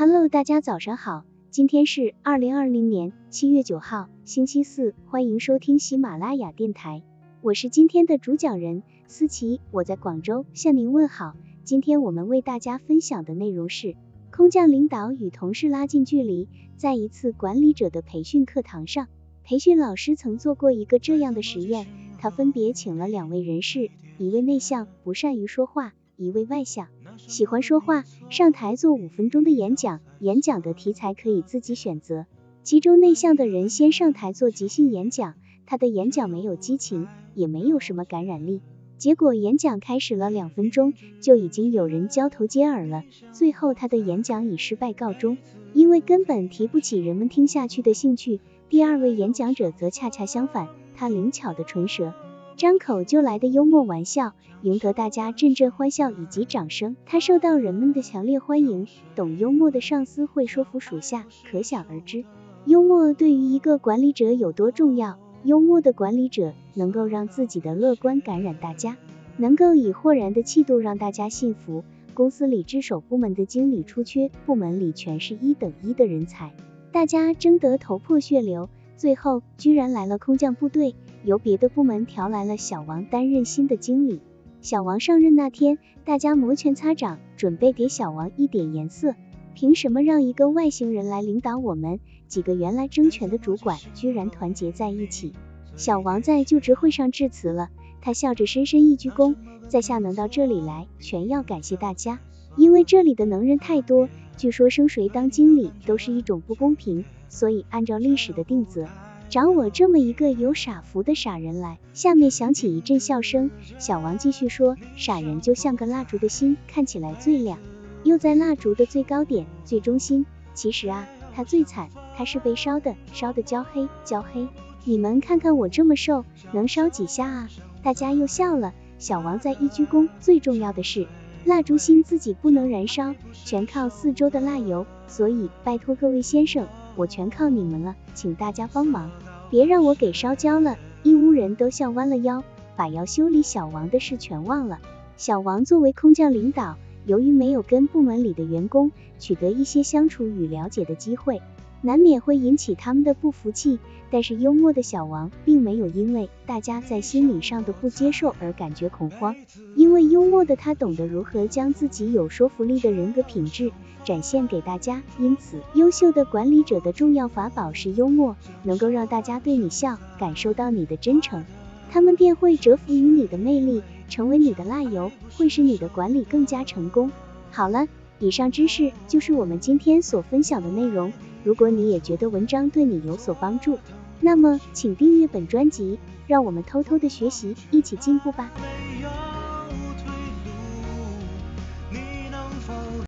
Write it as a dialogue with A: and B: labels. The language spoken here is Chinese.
A: Hello，大家早上好，今天是二零二零年七月九号，星期四，欢迎收听喜马拉雅电台，我是今天的主讲人思琪，我在广州向您问好。今天我们为大家分享的内容是空降领导与同事拉近距离。在一次管理者的培训课堂上，培训老师曾做过一个这样的实验，他分别请了两位人士，一位内向，不善于说话。一位外向，喜欢说话，上台做五分钟的演讲，演讲的题材可以自己选择。其中内向的人先上台做即兴演讲，他的演讲没有激情，也没有什么感染力。结果演讲开始了两分钟，就已经有人交头接耳了。最后他的演讲以失败告终，因为根本提不起人们听下去的兴趣。第二位演讲者则恰恰相反，他灵巧的唇舌。张口就来的幽默玩笑，赢得大家阵阵欢笑以及掌声。他受到人们的强烈欢迎。懂幽默的上司会说服属下，可想而知，幽默对于一个管理者有多重要。幽默的管理者能够让自己的乐观感染大家，能够以豁然的气度让大家信服。公司里值守部门的经理出缺，部门里全是一等一的人才，大家争得头破血流，最后居然来了空降部队。由别的部门调来了小王担任新的经理。小王上任那天，大家摩拳擦掌，准备给小王一点颜色。凭什么让一个外星人来领导我们？几个原来争权的主管居然团结在一起。小王在就职会上致辞了，他笑着深深一鞠躬，在下能到这里来，全要感谢大家，因为这里的能人太多。据说升谁当经理都是一种不公平，所以按照历史的定则。找我这么一个有傻福的傻人来。下面响起一阵笑声。小王继续说，傻人就像个蜡烛的心，看起来最亮，又在蜡烛的最高点、最中心。其实啊，他最惨，他是被烧的，烧的焦黑，焦黑。你们看看我这么瘦，能烧几下啊？大家又笑了。小王再一鞠躬。最重要的是，蜡烛心自己不能燃烧，全靠四周的蜡油。所以，拜托各位先生。我全靠你们了，请大家帮忙，别让我给烧焦了。一屋人都笑弯了腰，把要修理小王的事全忘了。小王作为空降领导，由于没有跟部门里的员工取得一些相处与了解的机会。难免会引起他们的不服气，但是幽默的小王并没有因为大家在心理上的不接受而感觉恐慌，因为幽默的他懂得如何将自己有说服力的人格品质展现给大家。因此，优秀的管理者的重要法宝是幽默，能够让大家对你笑，感受到你的真诚，他们便会折服于你的魅力，成为你的蜡油，会使你的管理更加成功。好了，以上知识就是我们今天所分享的内容。如果你也觉得文章对你有所帮助，那么请订阅本专辑，让我们偷偷的学习，一起进步吧。